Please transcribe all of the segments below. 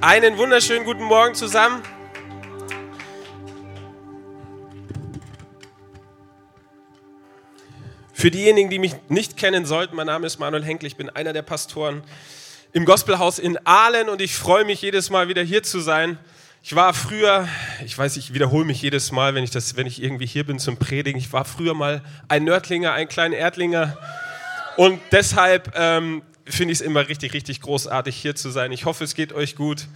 Einen wunderschönen guten Morgen zusammen. Für diejenigen, die mich nicht kennen sollten, mein Name ist Manuel Henkel, ich bin einer der Pastoren im Gospelhaus in Aalen und ich freue mich jedes Mal wieder hier zu sein. Ich war früher, ich weiß, ich wiederhole mich jedes Mal, wenn ich, das, wenn ich irgendwie hier bin zum Predigen, ich war früher mal ein Nördlinger, ein kleiner Erdlinger und deshalb ähm, finde ich es immer richtig, richtig großartig hier zu sein. Ich hoffe, es geht euch gut.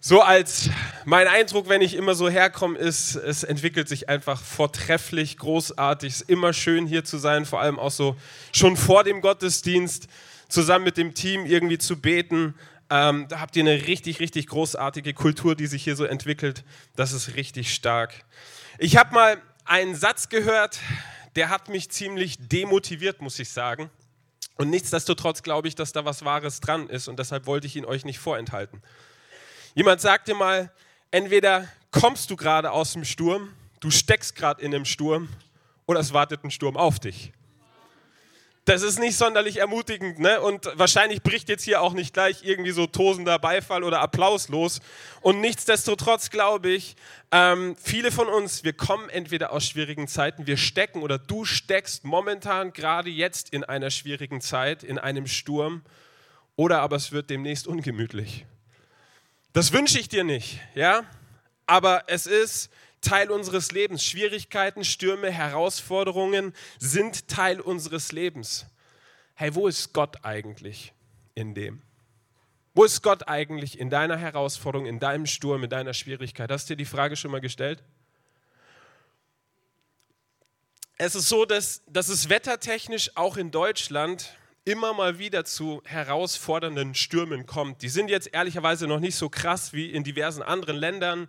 So als mein Eindruck, wenn ich immer so herkomme, ist, es entwickelt sich einfach vortrefflich, großartig. Es ist immer schön hier zu sein, vor allem auch so schon vor dem Gottesdienst zusammen mit dem Team irgendwie zu beten. Ähm, da habt ihr eine richtig, richtig großartige Kultur, die sich hier so entwickelt. Das ist richtig stark. Ich habe mal einen Satz gehört, der hat mich ziemlich demotiviert, muss ich sagen. Und nichtsdestotrotz glaube ich, dass da was Wahres dran ist und deshalb wollte ich ihn euch nicht vorenthalten. Jemand sagte mal, entweder kommst du gerade aus dem Sturm, du steckst gerade in einem Sturm oder es wartet ein Sturm auf dich. Das ist nicht sonderlich ermutigend, ne? Und wahrscheinlich bricht jetzt hier auch nicht gleich irgendwie so tosender Beifall oder Applaus los. Und nichtsdestotrotz glaube ich, ähm, viele von uns, wir kommen entweder aus schwierigen Zeiten, wir stecken oder du steckst momentan gerade jetzt in einer schwierigen Zeit, in einem Sturm, oder aber es wird demnächst ungemütlich. Das wünsche ich dir nicht, ja? Aber es ist Teil unseres Lebens. Schwierigkeiten, Stürme, Herausforderungen sind Teil unseres Lebens. Hey, wo ist Gott eigentlich in dem? Wo ist Gott eigentlich in deiner Herausforderung, in deinem Sturm, in deiner Schwierigkeit? Hast du dir die Frage schon mal gestellt? Es ist so, dass, dass es wettertechnisch auch in Deutschland immer mal wieder zu herausfordernden Stürmen kommt. Die sind jetzt ehrlicherweise noch nicht so krass wie in diversen anderen Ländern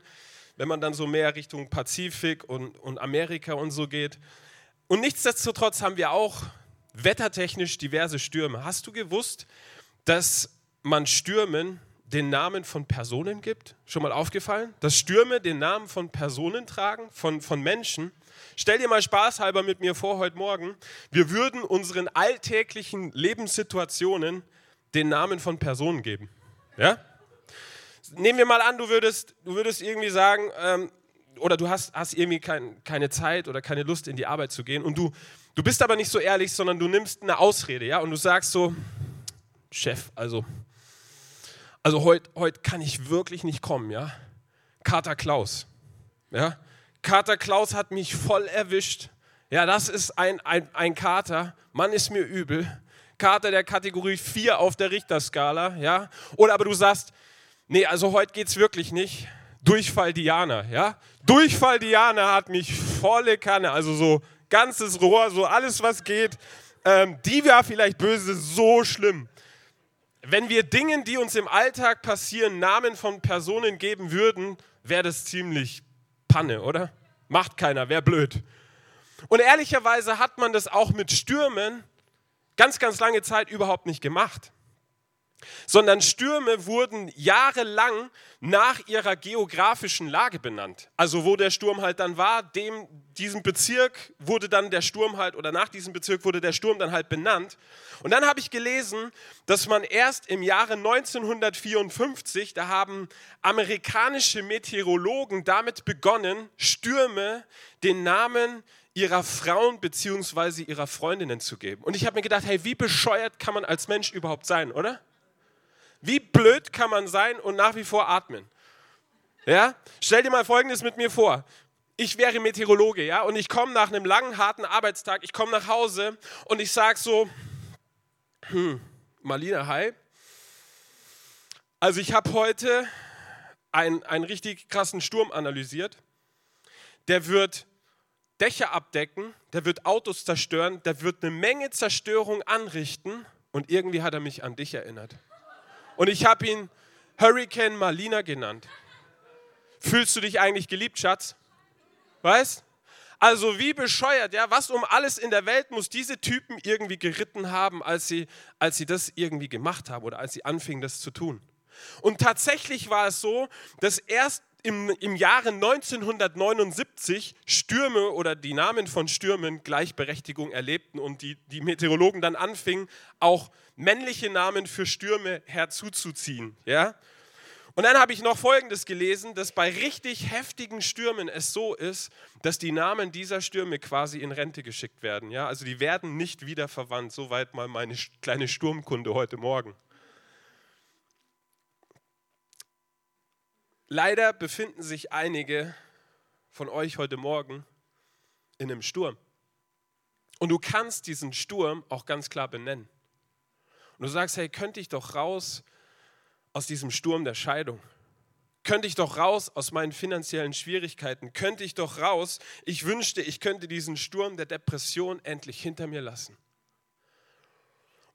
wenn man dann so mehr Richtung Pazifik und, und Amerika und so geht. Und nichtsdestotrotz haben wir auch wettertechnisch diverse Stürme. Hast du gewusst, dass man Stürmen den Namen von Personen gibt? Schon mal aufgefallen? Dass Stürme den Namen von Personen tragen, von, von Menschen? Stell dir mal spaßhalber mit mir vor heute Morgen, wir würden unseren alltäglichen Lebenssituationen den Namen von Personen geben. Ja? Nehmen wir mal an, du würdest, du würdest irgendwie sagen, ähm, oder du hast, hast irgendwie kein, keine Zeit oder keine Lust, in die Arbeit zu gehen und du, du bist aber nicht so ehrlich, sondern du nimmst eine Ausrede, ja, und du sagst so, Chef, also, also heute heut kann ich wirklich nicht kommen, ja. Kater Klaus, ja. Kater Klaus hat mich voll erwischt. Ja, das ist ein, ein, ein Kater, Mann ist mir übel. Kater der Kategorie 4 auf der Richterskala, ja. Oder aber du sagst, nee, also heute geht es wirklich nicht. Durchfall Diana, ja? Durchfall Diana hat mich volle Kanne, also so ganzes Rohr, so alles, was geht. Ähm, die war vielleicht böse, so schlimm. Wenn wir Dingen, die uns im Alltag passieren, Namen von Personen geben würden, wäre das ziemlich Panne, oder? Macht keiner, wäre blöd. Und ehrlicherweise hat man das auch mit Stürmen ganz, ganz lange Zeit überhaupt nicht gemacht sondern Stürme wurden jahrelang nach ihrer geografischen Lage benannt. Also wo der Sturm halt dann war, dem, diesem Bezirk wurde dann der Sturm halt, oder nach diesem Bezirk wurde der Sturm dann halt benannt. Und dann habe ich gelesen, dass man erst im Jahre 1954, da haben amerikanische Meteorologen damit begonnen, Stürme den Namen ihrer Frauen bzw. ihrer Freundinnen zu geben. Und ich habe mir gedacht, hey, wie bescheuert kann man als Mensch überhaupt sein, oder? Wie blöd kann man sein und nach wie vor atmen? Ja? Stell dir mal Folgendes mit mir vor. Ich wäre Meteorologe, ja, und ich komme nach einem langen, harten Arbeitstag, ich komme nach Hause und ich sage so, hm, Marlina, hi. Also ich habe heute einen, einen richtig krassen Sturm analysiert. Der wird Dächer abdecken, der wird Autos zerstören, der wird eine Menge Zerstörung anrichten und irgendwie hat er mich an dich erinnert. Und ich habe ihn Hurricane Marlina genannt. Fühlst du dich eigentlich geliebt, Schatz? Weißt? Also wie bescheuert, ja, was um alles in der Welt muss diese Typen irgendwie geritten haben, als sie, als sie das irgendwie gemacht haben oder als sie anfingen, das zu tun. Und tatsächlich war es so, dass erst im, im Jahre 1979 Stürme oder die Namen von Stürmen Gleichberechtigung erlebten und die, die Meteorologen dann anfingen, auch männliche Namen für Stürme herzuzuziehen. Ja? Und dann habe ich noch Folgendes gelesen, dass bei richtig heftigen Stürmen es so ist, dass die Namen dieser Stürme quasi in Rente geschickt werden. Ja? Also die werden nicht wieder verwandt. Soweit mal meine kleine Sturmkunde heute Morgen. Leider befinden sich einige von euch heute Morgen in einem Sturm. Und du kannst diesen Sturm auch ganz klar benennen. Und du sagst, hey, könnte ich doch raus aus diesem Sturm der Scheidung? Könnte ich doch raus aus meinen finanziellen Schwierigkeiten? Könnte ich doch raus? Ich wünschte, ich könnte diesen Sturm der Depression endlich hinter mir lassen.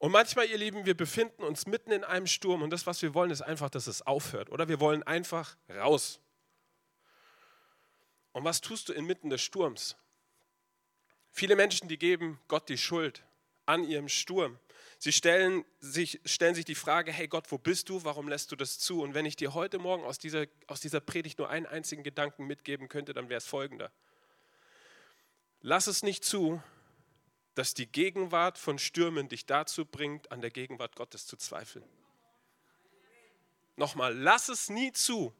Und manchmal, ihr Lieben, wir befinden uns mitten in einem Sturm und das, was wir wollen, ist einfach, dass es aufhört. Oder wir wollen einfach raus. Und was tust du inmitten des Sturms? Viele Menschen, die geben Gott die Schuld an ihrem Sturm. Sie stellen sich, stellen sich die Frage, hey Gott, wo bist du? Warum lässt du das zu? Und wenn ich dir heute Morgen aus dieser, aus dieser Predigt nur einen einzigen Gedanken mitgeben könnte, dann wäre es folgender. Lass es nicht zu, dass die Gegenwart von Stürmen dich dazu bringt, an der Gegenwart Gottes zu zweifeln. Nochmal, lass es nie zu,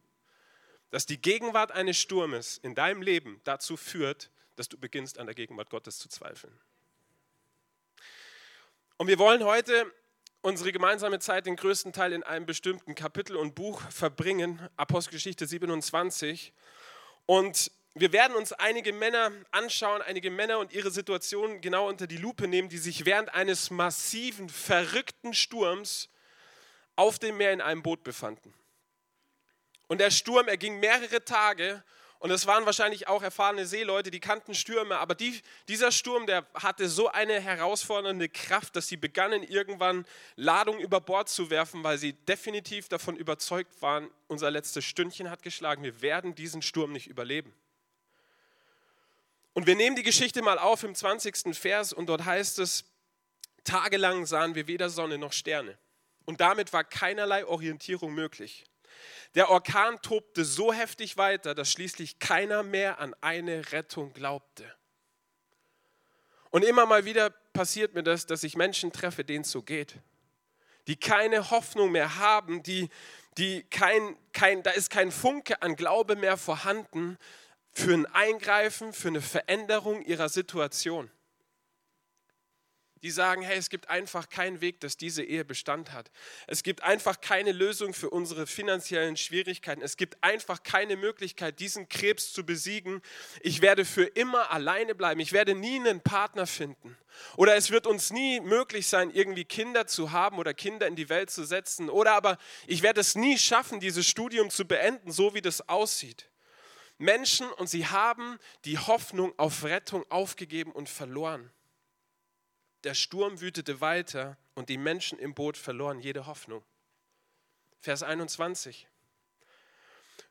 dass die Gegenwart eines Sturmes in deinem Leben dazu führt, dass du beginnst, an der Gegenwart Gottes zu zweifeln. Und wir wollen heute unsere gemeinsame Zeit den größten Teil in einem bestimmten Kapitel und Buch verbringen, Apostelgeschichte 27. Und wir werden uns einige Männer anschauen, einige Männer und ihre Situation genau unter die Lupe nehmen, die sich während eines massiven, verrückten Sturms auf dem Meer in einem Boot befanden. Und der Sturm, er ging mehrere Tage und es waren wahrscheinlich auch erfahrene Seeleute, die kannten Stürme, aber die, dieser Sturm, der hatte so eine herausfordernde Kraft, dass sie begannen irgendwann Ladung über Bord zu werfen, weil sie definitiv davon überzeugt waren, unser letztes Stündchen hat geschlagen, wir werden diesen Sturm nicht überleben. Und wir nehmen die Geschichte mal auf im 20. Vers und dort heißt es, tagelang sahen wir weder Sonne noch Sterne. Und damit war keinerlei Orientierung möglich. Der Orkan tobte so heftig weiter, dass schließlich keiner mehr an eine Rettung glaubte. Und immer mal wieder passiert mir das, dass ich Menschen treffe, denen es so geht, die keine Hoffnung mehr haben, die, die kein, kein, da ist kein Funke an Glaube mehr vorhanden für ein Eingreifen, für eine Veränderung ihrer Situation die sagen, hey, es gibt einfach keinen Weg, dass diese Ehe Bestand hat. Es gibt einfach keine Lösung für unsere finanziellen Schwierigkeiten. Es gibt einfach keine Möglichkeit, diesen Krebs zu besiegen. Ich werde für immer alleine bleiben. Ich werde nie einen Partner finden. Oder es wird uns nie möglich sein, irgendwie Kinder zu haben oder Kinder in die Welt zu setzen. Oder aber ich werde es nie schaffen, dieses Studium zu beenden, so wie das aussieht. Menschen und sie haben die Hoffnung auf Rettung aufgegeben und verloren. Der Sturm wütete weiter und die Menschen im Boot verloren jede Hoffnung. Vers 21.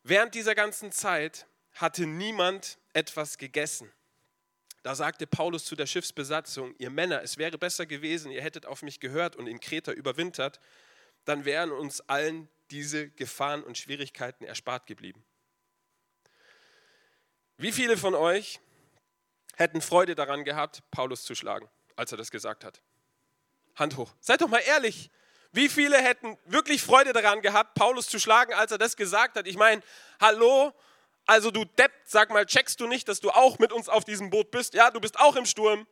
Während dieser ganzen Zeit hatte niemand etwas gegessen. Da sagte Paulus zu der Schiffsbesatzung, ihr Männer, es wäre besser gewesen, ihr hättet auf mich gehört und in Kreta überwintert, dann wären uns allen diese Gefahren und Schwierigkeiten erspart geblieben. Wie viele von euch hätten Freude daran gehabt, Paulus zu schlagen? als er das gesagt hat? Hand hoch. Seid doch mal ehrlich. Wie viele hätten wirklich Freude daran gehabt, Paulus zu schlagen, als er das gesagt hat? Ich meine, hallo, also du Depp, sag mal, checkst du nicht, dass du auch mit uns auf diesem Boot bist? Ja, du bist auch im Sturm.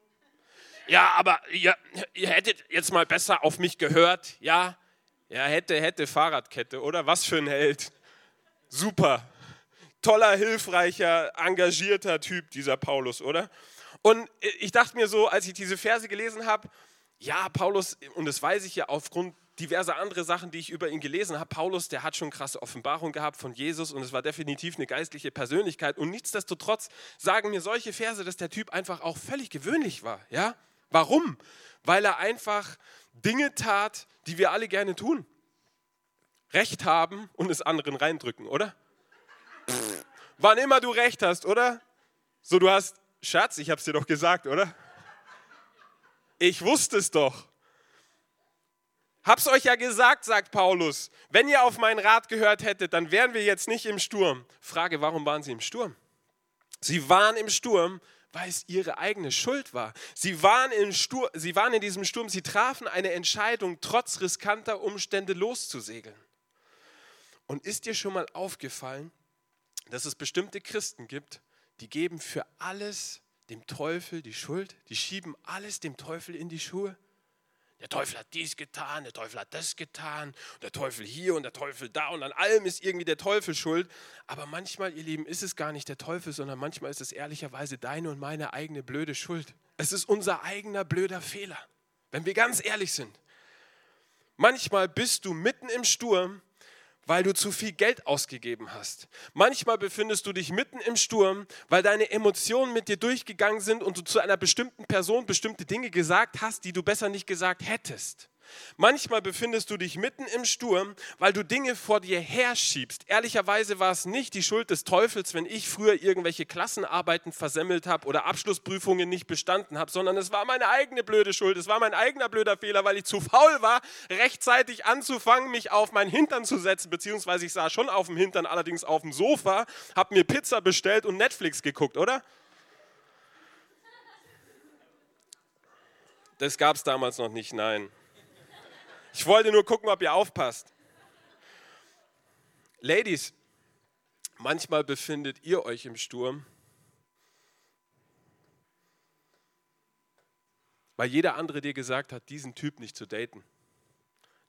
Ja, aber ihr, ihr hättet jetzt mal besser auf mich gehört. Ja, ja, hätte, hätte Fahrradkette, oder? Was für ein Held. Super. Toller, hilfreicher, engagierter Typ, dieser Paulus, oder? Und ich dachte mir so, als ich diese Verse gelesen habe, ja, Paulus, und das weiß ich ja aufgrund diverser andere Sachen, die ich über ihn gelesen habe. Paulus, der hat schon krasse Offenbarung gehabt von Jesus und es war definitiv eine geistliche Persönlichkeit. Und nichtsdestotrotz sagen mir solche Verse, dass der Typ einfach auch völlig gewöhnlich war. Ja? Warum? Weil er einfach Dinge tat, die wir alle gerne tun. Recht haben und es anderen reindrücken, oder? Wann immer du recht hast, oder? So, du hast Schatz, ich habe es dir doch gesagt, oder? Ich wusste es doch. Hab's euch ja gesagt, sagt Paulus. Wenn ihr auf meinen Rat gehört hättet, dann wären wir jetzt nicht im Sturm. Frage, warum waren sie im Sturm? Sie waren im Sturm, weil es ihre eigene Schuld war. Sie waren, in Stur sie waren in diesem Sturm, sie trafen eine Entscheidung, trotz riskanter Umstände loszusegeln. Und ist dir schon mal aufgefallen, dass es bestimmte Christen gibt, die geben für alles dem Teufel die Schuld, die schieben alles dem Teufel in die Schuhe? Der Teufel hat dies getan, der Teufel hat das getan, der Teufel hier und der Teufel da und an allem ist irgendwie der Teufel schuld. Aber manchmal, ihr Lieben, ist es gar nicht der Teufel, sondern manchmal ist es ehrlicherweise deine und meine eigene blöde Schuld. Es ist unser eigener blöder Fehler, wenn wir ganz ehrlich sind. Manchmal bist du mitten im Sturm weil du zu viel Geld ausgegeben hast. Manchmal befindest du dich mitten im Sturm, weil deine Emotionen mit dir durchgegangen sind und du zu einer bestimmten Person bestimmte Dinge gesagt hast, die du besser nicht gesagt hättest. Manchmal befindest du dich mitten im Sturm, weil du Dinge vor dir herschiebst. Ehrlicherweise war es nicht die Schuld des Teufels, wenn ich früher irgendwelche Klassenarbeiten versemmelt habe oder Abschlussprüfungen nicht bestanden habe, sondern es war meine eigene blöde Schuld. Es war mein eigener blöder Fehler, weil ich zu faul war, rechtzeitig anzufangen, mich auf meinen Hintern zu setzen, beziehungsweise ich saß schon auf dem Hintern, allerdings auf dem Sofa, habe mir Pizza bestellt und Netflix geguckt, oder? Das gab es damals noch nicht, nein. Ich wollte nur gucken, ob ihr aufpasst. Ladies, manchmal befindet ihr euch im Sturm, weil jeder andere dir gesagt hat, diesen Typ nicht zu daten.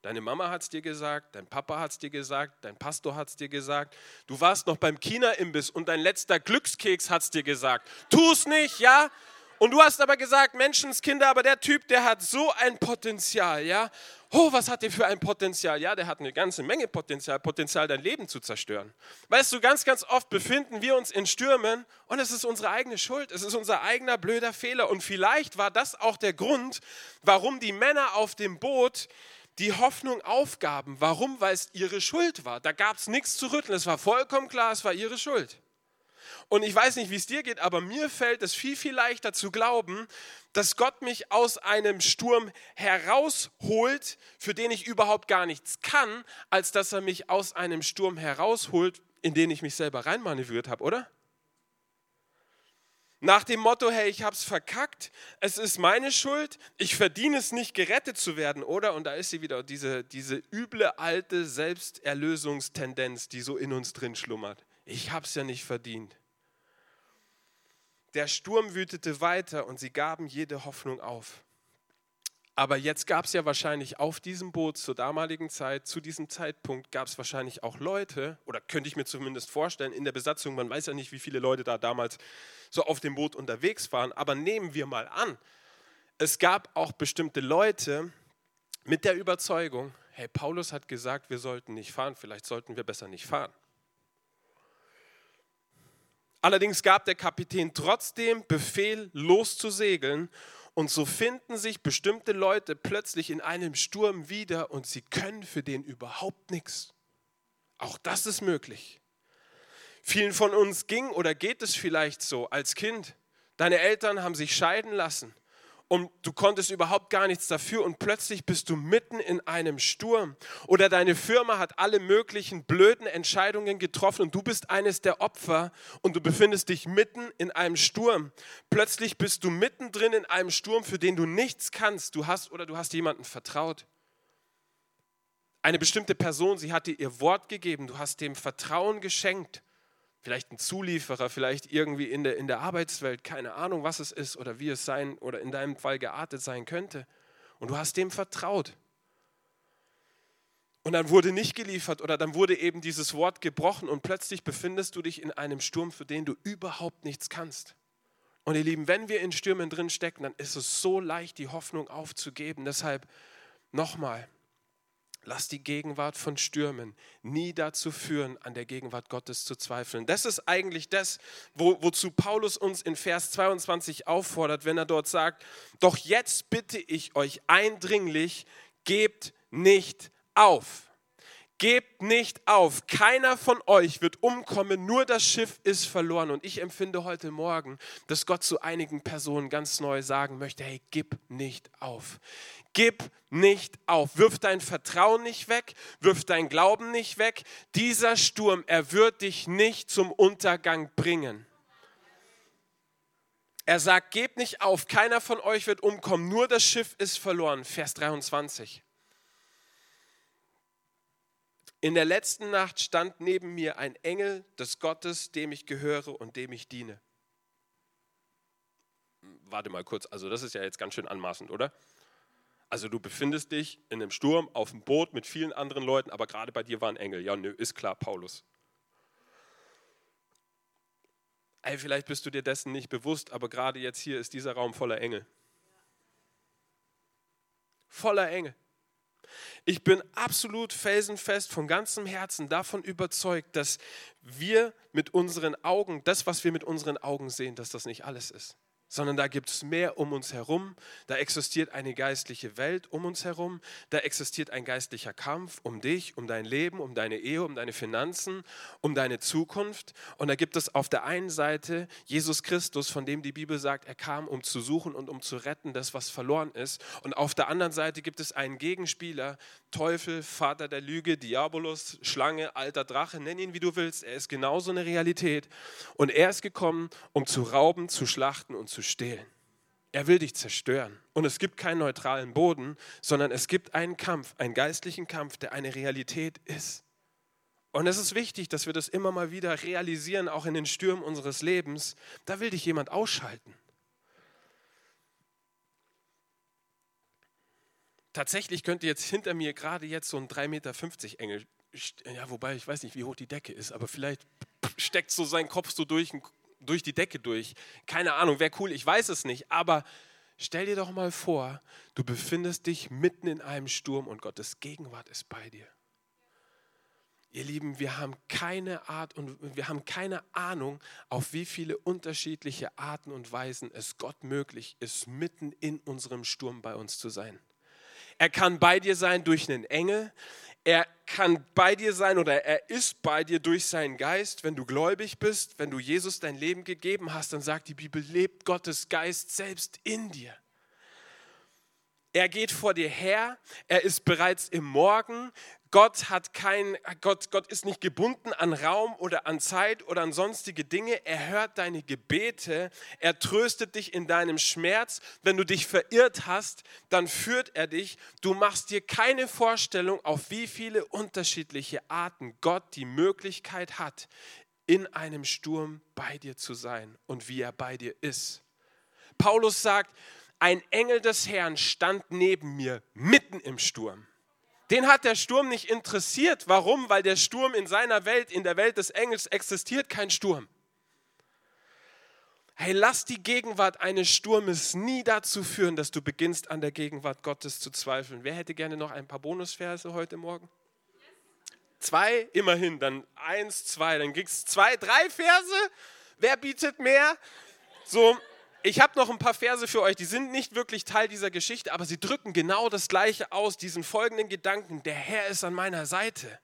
Deine Mama hat es dir gesagt, dein Papa hat es dir gesagt, dein Pastor hat es dir gesagt. Du warst noch beim China-Imbiss und dein letzter Glückskeks hat es dir gesagt. Tu es nicht, ja? Und du hast aber gesagt, Menschenskinder, aber der Typ, der hat so ein Potenzial, ja? Oh, was hat der für ein Potenzial? Ja, der hat eine ganze Menge Potenzial, Potenzial, dein Leben zu zerstören. Weißt du, ganz, ganz oft befinden wir uns in Stürmen und es ist unsere eigene Schuld, es ist unser eigener blöder Fehler. Und vielleicht war das auch der Grund, warum die Männer auf dem Boot die Hoffnung aufgaben. Warum? Weil es ihre Schuld war. Da gab es nichts zu rütteln. Es war vollkommen klar, es war ihre Schuld. Und ich weiß nicht, wie es dir geht, aber mir fällt es viel, viel leichter zu glauben, dass Gott mich aus einem Sturm herausholt, für den ich überhaupt gar nichts kann, als dass er mich aus einem Sturm herausholt, in den ich mich selber reinmanövriert habe, oder? Nach dem Motto, hey, ich habe es verkackt, es ist meine Schuld, ich verdiene es nicht, gerettet zu werden, oder? Und da ist sie wieder, diese, diese üble alte Selbsterlösungstendenz, die so in uns drin schlummert. Ich habe es ja nicht verdient. Der Sturm wütete weiter und sie gaben jede Hoffnung auf. Aber jetzt gab es ja wahrscheinlich auf diesem Boot zur damaligen Zeit, zu diesem Zeitpunkt gab es wahrscheinlich auch Leute, oder könnte ich mir zumindest vorstellen, in der Besatzung, man weiß ja nicht, wie viele Leute da damals so auf dem Boot unterwegs waren, aber nehmen wir mal an, es gab auch bestimmte Leute mit der Überzeugung, hey, Paulus hat gesagt, wir sollten nicht fahren, vielleicht sollten wir besser nicht fahren. Allerdings gab der Kapitän trotzdem Befehl, loszusegeln. Und so finden sich bestimmte Leute plötzlich in einem Sturm wieder und sie können für den überhaupt nichts. Auch das ist möglich. Vielen von uns ging oder geht es vielleicht so als Kind. Deine Eltern haben sich scheiden lassen und du konntest überhaupt gar nichts dafür und plötzlich bist du mitten in einem Sturm. Oder deine Firma hat alle möglichen blöden Entscheidungen getroffen und du bist eines der Opfer und du befindest dich mitten in einem Sturm. Plötzlich bist du mittendrin in einem Sturm, für den du nichts kannst. Du hast oder du hast jemanden vertraut. Eine bestimmte Person, sie hat dir ihr Wort gegeben, du hast dem Vertrauen geschenkt vielleicht ein Zulieferer, vielleicht irgendwie in der, in der Arbeitswelt, keine Ahnung, was es ist oder wie es sein oder in deinem Fall geartet sein könnte. Und du hast dem vertraut. Und dann wurde nicht geliefert oder dann wurde eben dieses Wort gebrochen und plötzlich befindest du dich in einem Sturm, für den du überhaupt nichts kannst. Und ihr Lieben, wenn wir in Stürmen drin stecken, dann ist es so leicht, die Hoffnung aufzugeben. Deshalb nochmal, Lass die Gegenwart von Stürmen nie dazu führen, an der Gegenwart Gottes zu zweifeln. Das ist eigentlich das, wo, wozu Paulus uns in Vers 22 auffordert, wenn er dort sagt, doch jetzt bitte ich euch eindringlich, gebt nicht auf. Gebt nicht auf, keiner von euch wird umkommen, nur das Schiff ist verloren. Und ich empfinde heute Morgen, dass Gott zu einigen Personen ganz neu sagen möchte, hey, gib nicht auf. Gib nicht auf. Wirf dein Vertrauen nicht weg, wirf dein Glauben nicht weg. Dieser Sturm, er wird dich nicht zum Untergang bringen. Er sagt, gebt nicht auf, keiner von euch wird umkommen, nur das Schiff ist verloren. Vers 23. In der letzten Nacht stand neben mir ein Engel des Gottes, dem ich gehöre und dem ich diene. Warte mal kurz, also das ist ja jetzt ganz schön anmaßend, oder? Also du befindest dich in einem Sturm auf einem Boot mit vielen anderen Leuten, aber gerade bei dir war ein Engel. Ja, nö, ist klar, Paulus. Ey, vielleicht bist du dir dessen nicht bewusst, aber gerade jetzt hier ist dieser Raum voller Engel. Voller Engel. Ich bin absolut felsenfest von ganzem Herzen davon überzeugt, dass wir mit unseren Augen, das, was wir mit unseren Augen sehen, dass das nicht alles ist sondern da gibt es mehr um uns herum. Da existiert eine geistliche Welt um uns herum. Da existiert ein geistlicher Kampf um dich, um dein Leben, um deine Ehe, um deine Finanzen, um deine Zukunft. Und da gibt es auf der einen Seite Jesus Christus, von dem die Bibel sagt, er kam, um zu suchen und um zu retten, das, was verloren ist. Und auf der anderen Seite gibt es einen Gegenspieler, Teufel, Vater der Lüge, Diabolus, Schlange, alter Drache, nenn ihn wie du willst. Er ist genauso eine Realität. Und er ist gekommen, um zu rauben, zu schlachten und zu zu stehlen. Er will dich zerstören. Und es gibt keinen neutralen Boden, sondern es gibt einen Kampf, einen geistlichen Kampf, der eine Realität ist. Und es ist wichtig, dass wir das immer mal wieder realisieren, auch in den Stürmen unseres Lebens. Da will dich jemand ausschalten. Tatsächlich könnte jetzt hinter mir gerade jetzt so ein 3,50 Meter Engel, ja, wobei ich weiß nicht, wie hoch die Decke ist, aber vielleicht steckt so sein Kopf so durch durch die Decke durch. Keine Ahnung, wäre cool, ich weiß es nicht. Aber stell dir doch mal vor, du befindest dich mitten in einem Sturm und Gottes Gegenwart ist bei dir. Ihr Lieben, wir haben keine Art und wir haben keine Ahnung, auf wie viele unterschiedliche Arten und Weisen es Gott möglich ist, mitten in unserem Sturm bei uns zu sein. Er kann bei dir sein durch einen Engel. Er kann bei dir sein oder er ist bei dir durch seinen Geist. Wenn du gläubig bist, wenn du Jesus dein Leben gegeben hast, dann sagt die Bibel, lebt Gottes Geist selbst in dir. Er geht vor dir her, er ist bereits im Morgen. Gott, hat kein, Gott, Gott ist nicht gebunden an Raum oder an Zeit oder an sonstige Dinge. Er hört deine Gebete, er tröstet dich in deinem Schmerz. Wenn du dich verirrt hast, dann führt er dich. Du machst dir keine Vorstellung, auf wie viele unterschiedliche Arten Gott die Möglichkeit hat, in einem Sturm bei dir zu sein und wie er bei dir ist. Paulus sagt, ein Engel des Herrn stand neben mir mitten im Sturm. Den hat der Sturm nicht interessiert. Warum? Weil der Sturm in seiner Welt, in der Welt des Engels, existiert kein Sturm. Hey, lass die Gegenwart eines Sturmes nie dazu führen, dass du beginnst, an der Gegenwart Gottes zu zweifeln. Wer hätte gerne noch ein paar Bonusverse heute Morgen? Zwei, immerhin, dann eins, zwei, dann gibt es zwei, drei Verse. Wer bietet mehr? So, ich habe noch ein paar Verse für euch, die sind nicht wirklich Teil dieser Geschichte, aber sie drücken genau das Gleiche aus, diesen folgenden Gedanken, der Herr ist an meiner Seite.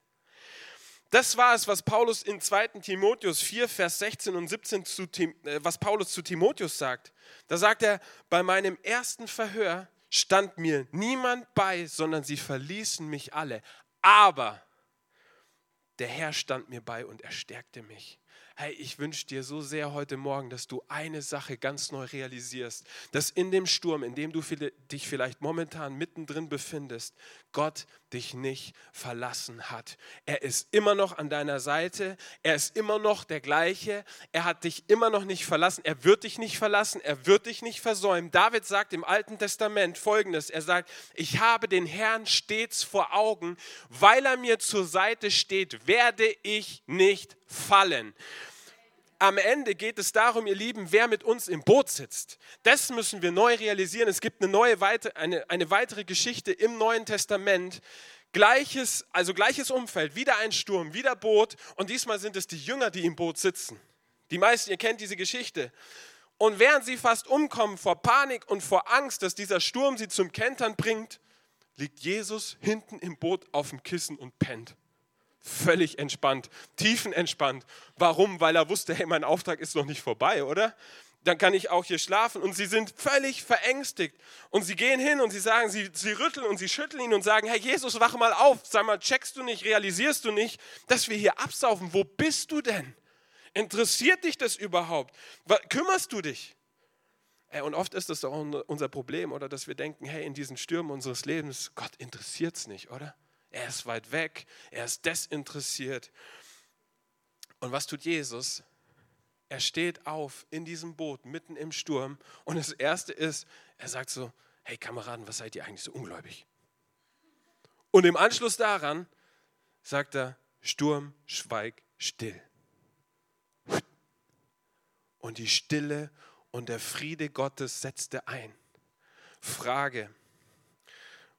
Das war es, was Paulus in 2. Timotheus 4, Vers 16 und 17 zu, äh, was Paulus zu Timotheus sagt. Da sagt er, bei meinem ersten Verhör stand mir niemand bei, sondern sie verließen mich alle. Aber der Herr stand mir bei und er stärkte mich. Hey, ich wünsche dir so sehr heute Morgen, dass du eine Sache ganz neu realisierst, dass in dem Sturm, in dem du dich vielleicht momentan mittendrin befindest, Gott dich nicht verlassen hat. Er ist immer noch an deiner Seite, er ist immer noch der gleiche, er hat dich immer noch nicht verlassen, er wird dich nicht verlassen, er wird dich nicht versäumen. David sagt im Alten Testament folgendes, er sagt, ich habe den Herrn stets vor Augen, weil er mir zur Seite steht, werde ich nicht fallen am Ende geht es darum, ihr Lieben, wer mit uns im Boot sitzt. Das müssen wir neu realisieren. Es gibt eine, neue, eine, eine weitere Geschichte im Neuen Testament. Gleiches, also gleiches Umfeld, wieder ein Sturm, wieder Boot und diesmal sind es die Jünger, die im Boot sitzen. Die meisten, ihr kennt diese Geschichte. Und während sie fast umkommen vor Panik und vor Angst, dass dieser Sturm sie zum Kentern bringt, liegt Jesus hinten im Boot auf dem Kissen und pennt. Völlig entspannt, tiefenentspannt. Warum? Weil er wusste, hey, mein Auftrag ist noch nicht vorbei, oder? Dann kann ich auch hier schlafen. Und sie sind völlig verängstigt. Und sie gehen hin und sie sagen, sie, sie rütteln und sie schütteln ihn und sagen, Herr Jesus, wach mal auf. Sag mal, checkst du nicht, realisierst du nicht, dass wir hier absaufen? Wo bist du denn? Interessiert dich das überhaupt? Kümmerst du dich? Und oft ist das doch unser Problem, oder dass wir denken, hey, in diesen Stürmen unseres Lebens, Gott interessiert es nicht, oder? Er ist weit weg, er ist desinteressiert. Und was tut Jesus? Er steht auf in diesem Boot mitten im Sturm und das Erste ist, er sagt so, hey Kameraden, was seid ihr eigentlich so ungläubig? Und im Anschluss daran sagt er, Sturm, schweig still. Und die Stille und der Friede Gottes setzte ein. Frage,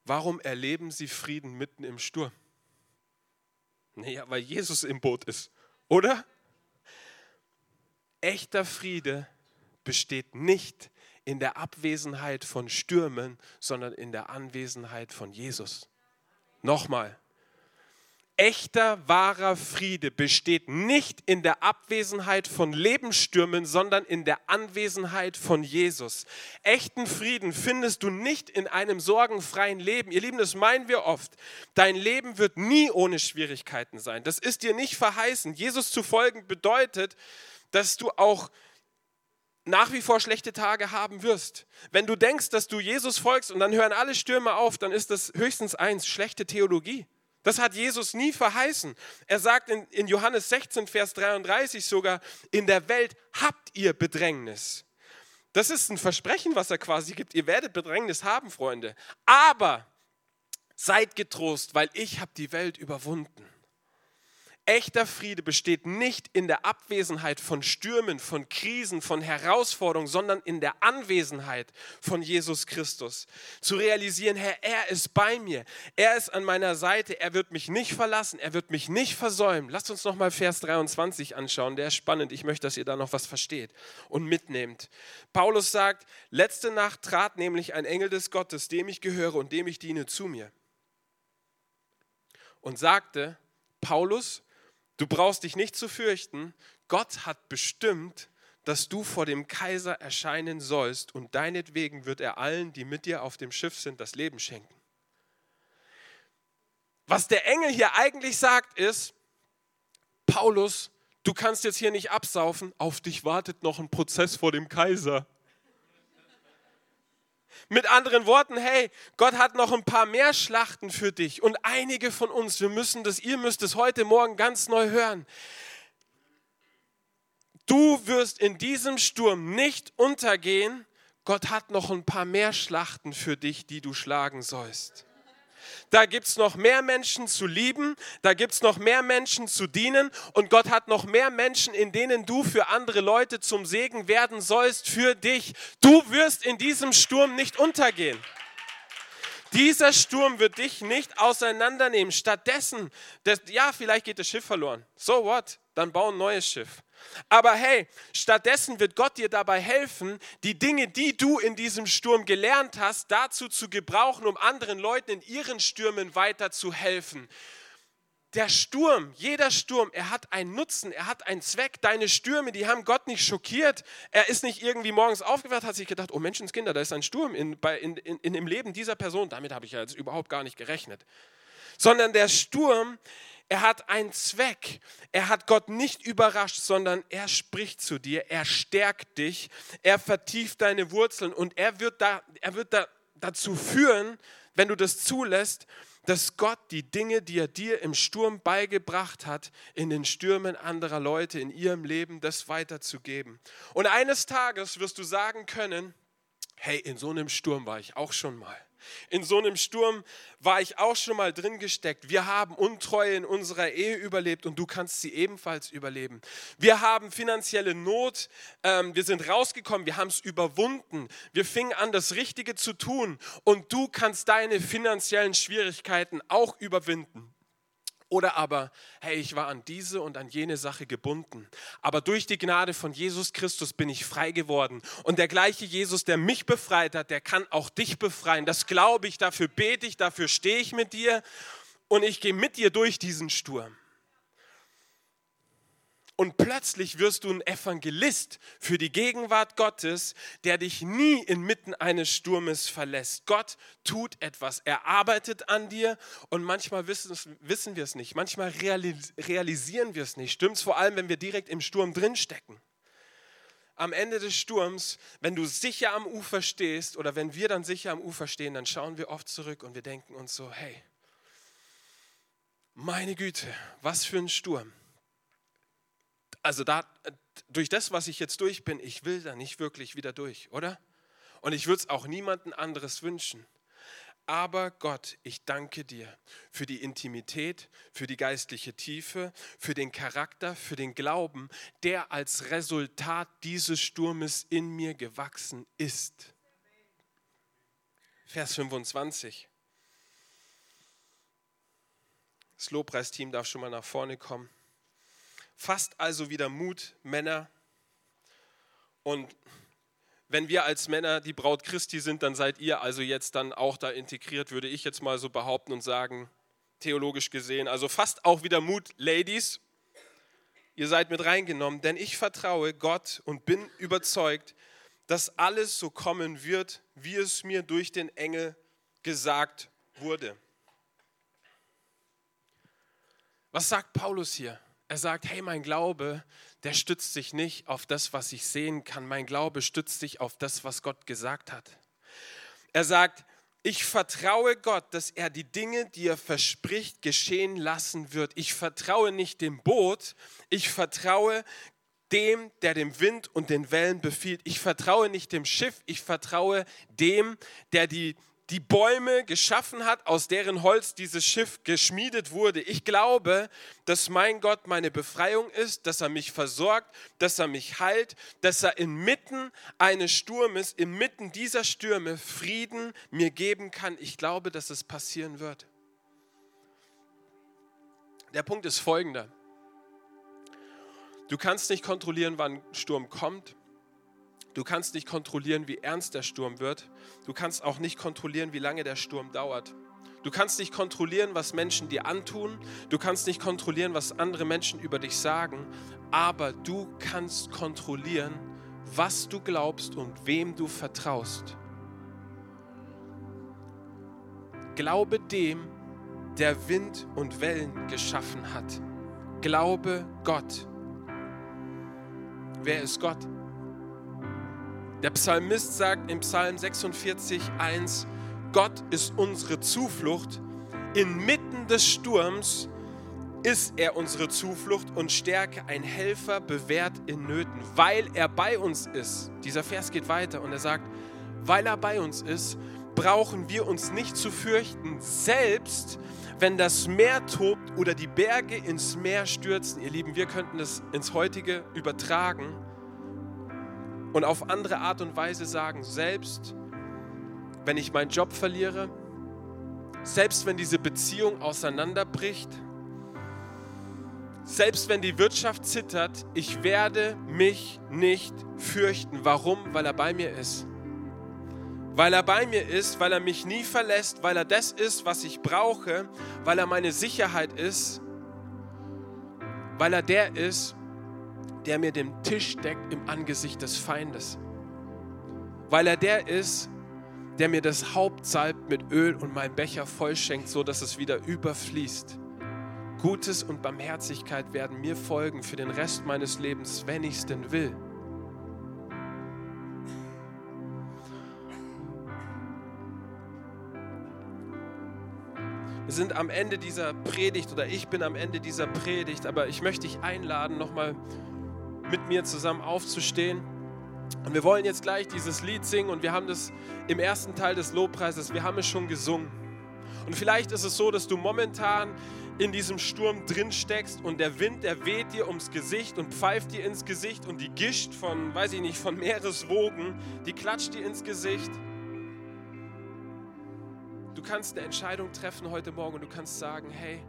warum erleben Sie Frieden mitten im Sturm? Naja, weil Jesus im Boot ist, oder? Echter Friede besteht nicht in der Abwesenheit von Stürmen, sondern in der Anwesenheit von Jesus. Nochmal, echter, wahrer Friede besteht nicht in der Abwesenheit von Lebensstürmen, sondern in der Anwesenheit von Jesus. Echten Frieden findest du nicht in einem sorgenfreien Leben. Ihr Lieben, das meinen wir oft. Dein Leben wird nie ohne Schwierigkeiten sein. Das ist dir nicht verheißen. Jesus zu folgen bedeutet, dass du auch nach wie vor schlechte Tage haben wirst. Wenn du denkst, dass du Jesus folgst und dann hören alle Stürme auf, dann ist das höchstens eins, schlechte Theologie. Das hat Jesus nie verheißen. Er sagt in, in Johannes 16, Vers 33 sogar, in der Welt habt ihr Bedrängnis. Das ist ein Versprechen, was er quasi gibt. Ihr werdet Bedrängnis haben, Freunde. Aber seid getrost, weil ich habe die Welt überwunden. Echter Friede besteht nicht in der Abwesenheit von Stürmen, von Krisen, von Herausforderungen, sondern in der Anwesenheit von Jesus Christus. Zu realisieren, Herr, er ist bei mir, er ist an meiner Seite, er wird mich nicht verlassen, er wird mich nicht versäumen. Lasst uns nochmal Vers 23 anschauen, der ist spannend. Ich möchte, dass ihr da noch was versteht und mitnehmt. Paulus sagt, letzte Nacht trat nämlich ein Engel des Gottes, dem ich gehöre und dem ich diene, zu mir und sagte, Paulus, Du brauchst dich nicht zu fürchten. Gott hat bestimmt, dass du vor dem Kaiser erscheinen sollst und deinetwegen wird er allen, die mit dir auf dem Schiff sind, das Leben schenken. Was der Engel hier eigentlich sagt, ist, Paulus, du kannst jetzt hier nicht absaufen, auf dich wartet noch ein Prozess vor dem Kaiser. Mit anderen Worten, hey, Gott hat noch ein paar mehr Schlachten für dich und einige von uns, wir müssen das, ihr müsst es heute Morgen ganz neu hören. Du wirst in diesem Sturm nicht untergehen. Gott hat noch ein paar mehr Schlachten für dich, die du schlagen sollst da gibt es noch mehr Menschen zu lieben, da gibt es noch mehr Menschen zu dienen und Gott hat noch mehr Menschen, in denen du für andere Leute zum Segen werden sollst, für dich. Du wirst in diesem Sturm nicht untergehen. Dieser Sturm wird dich nicht auseinandernehmen. Stattdessen, das, ja, vielleicht geht das Schiff verloren. So what? Dann bau ein neues Schiff. Aber hey, stattdessen wird Gott dir dabei helfen, die Dinge, die du in diesem Sturm gelernt hast, dazu zu gebrauchen, um anderen Leuten in ihren Stürmen weiter zu helfen. Der Sturm, jeder Sturm, er hat einen Nutzen, er hat einen Zweck. Deine Stürme, die haben Gott nicht schockiert. Er ist nicht irgendwie morgens aufgewacht, hat sich gedacht, oh Menschenskinder, da ist ein Sturm in, bei, in, in, in, im Leben dieser Person. Damit habe ich ja jetzt überhaupt gar nicht gerechnet. Sondern der Sturm, er hat einen Zweck. Er hat Gott nicht überrascht, sondern er spricht zu dir, er stärkt dich, er vertieft deine Wurzeln und er wird, da, er wird da, dazu führen, wenn du das zulässt, dass Gott die Dinge, die er dir im Sturm beigebracht hat, in den Stürmen anderer Leute, in ihrem Leben, das weiterzugeben. Und eines Tages wirst du sagen können, hey, in so einem Sturm war ich auch schon mal. In so einem Sturm war ich auch schon mal drin gesteckt. Wir haben Untreue in unserer Ehe überlebt und du kannst sie ebenfalls überleben. Wir haben finanzielle Not, ähm, wir sind rausgekommen, wir haben es überwunden. Wir fingen an, das Richtige zu tun und du kannst deine finanziellen Schwierigkeiten auch überwinden. Oder aber, hey, ich war an diese und an jene Sache gebunden. Aber durch die Gnade von Jesus Christus bin ich frei geworden. Und der gleiche Jesus, der mich befreit hat, der kann auch dich befreien. Das glaube ich, dafür bete ich, dafür stehe ich mit dir. Und ich gehe mit dir durch diesen Sturm. Und plötzlich wirst du ein Evangelist für die Gegenwart Gottes, der dich nie inmitten eines Sturmes verlässt. Gott tut etwas, er arbeitet an dir und manchmal wissen, wir es nicht, manchmal realisieren wir es nicht. Stimmt es vor allem, wenn wir direkt im Sturm drinstecken. Am Ende des Sturms, wenn du sicher am Ufer stehst oder wenn wir dann sicher am Ufer stehen, dann schauen wir oft zurück und wir denken uns so, hey, Meine Güte, was für ein Sturm. Also da, durch das, was ich jetzt durch bin, ich will da nicht wirklich wieder durch, oder? Und ich würde es auch niemandem anderes wünschen. Aber Gott, ich danke dir für die Intimität, für die geistliche Tiefe, für den Charakter, für den Glauben, der als Resultat dieses Sturmes in mir gewachsen ist. Vers 25. Das Lobpreisteam darf schon mal nach vorne kommen. Fasst also wieder Mut, Männer. Und wenn wir als Männer die Braut Christi sind, dann seid ihr also jetzt dann auch da integriert, würde ich jetzt mal so behaupten und sagen, theologisch gesehen. Also fast auch wieder Mut, Ladies. Ihr seid mit reingenommen, denn ich vertraue Gott und bin überzeugt, dass alles so kommen wird, wie es mir durch den Engel gesagt wurde. Was sagt Paulus hier? Er sagt, hey, mein Glaube, der stützt sich nicht auf das, was ich sehen kann. Mein Glaube stützt sich auf das, was Gott gesagt hat. Er sagt, ich vertraue Gott, dass er die Dinge, die er verspricht, geschehen lassen wird. Ich vertraue nicht dem Boot, ich vertraue dem, der dem Wind und den Wellen befiehlt. Ich vertraue nicht dem Schiff, ich vertraue dem, der die die Bäume geschaffen hat, aus deren Holz dieses Schiff geschmiedet wurde. Ich glaube, dass mein Gott meine Befreiung ist, dass er mich versorgt, dass er mich heilt, dass er inmitten eines Sturmes, inmitten dieser Stürme Frieden mir geben kann. Ich glaube, dass es passieren wird. Der Punkt ist folgender. Du kannst nicht kontrollieren, wann Sturm kommt. Du kannst nicht kontrollieren, wie ernst der Sturm wird. Du kannst auch nicht kontrollieren, wie lange der Sturm dauert. Du kannst nicht kontrollieren, was Menschen dir antun. Du kannst nicht kontrollieren, was andere Menschen über dich sagen. Aber du kannst kontrollieren, was du glaubst und wem du vertraust. Glaube dem, der Wind und Wellen geschaffen hat. Glaube Gott. Wer ist Gott? Der Psalmist sagt im Psalm 46, 1, Gott ist unsere Zuflucht. Inmitten des Sturms ist er unsere Zuflucht und Stärke, ein Helfer bewährt in Nöten, weil er bei uns ist. Dieser Vers geht weiter und er sagt, weil er bei uns ist, brauchen wir uns nicht zu fürchten, selbst wenn das Meer tobt oder die Berge ins Meer stürzen. Ihr Lieben, wir könnten das ins heutige übertragen und auf andere Art und Weise sagen, selbst wenn ich meinen Job verliere, selbst wenn diese Beziehung auseinanderbricht, selbst wenn die Wirtschaft zittert, ich werde mich nicht fürchten. Warum? Weil er bei mir ist. Weil er bei mir ist, weil er mich nie verlässt, weil er das ist, was ich brauche, weil er meine Sicherheit ist, weil er der ist, der mir den Tisch deckt im Angesicht des Feindes. Weil er der ist, der mir das Haupt salbt mit Öl und mein Becher vollschenkt, so dass es wieder überfließt. Gutes und Barmherzigkeit werden mir folgen für den Rest meines Lebens, wenn ich es denn will. Wir sind am Ende dieser Predigt oder ich bin am Ende dieser Predigt, aber ich möchte dich einladen, nochmal mit mir zusammen aufzustehen. Und wir wollen jetzt gleich dieses Lied singen und wir haben das im ersten Teil des Lobpreises, wir haben es schon gesungen. Und vielleicht ist es so, dass du momentan in diesem Sturm drin steckst und der Wind, der weht dir ums Gesicht und pfeift dir ins Gesicht und die Gischt von, weiß ich nicht, von Meereswogen, die klatscht dir ins Gesicht. Du kannst eine Entscheidung treffen heute Morgen und du kannst sagen, hey,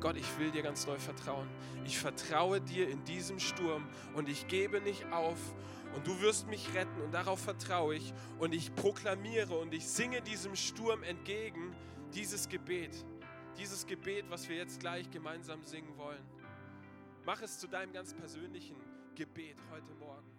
Gott, ich will dir ganz neu vertrauen. Ich vertraue dir in diesem Sturm und ich gebe nicht auf und du wirst mich retten und darauf vertraue ich und ich proklamiere und ich singe diesem Sturm entgegen dieses Gebet. Dieses Gebet, was wir jetzt gleich gemeinsam singen wollen. Mach es zu deinem ganz persönlichen Gebet heute Morgen.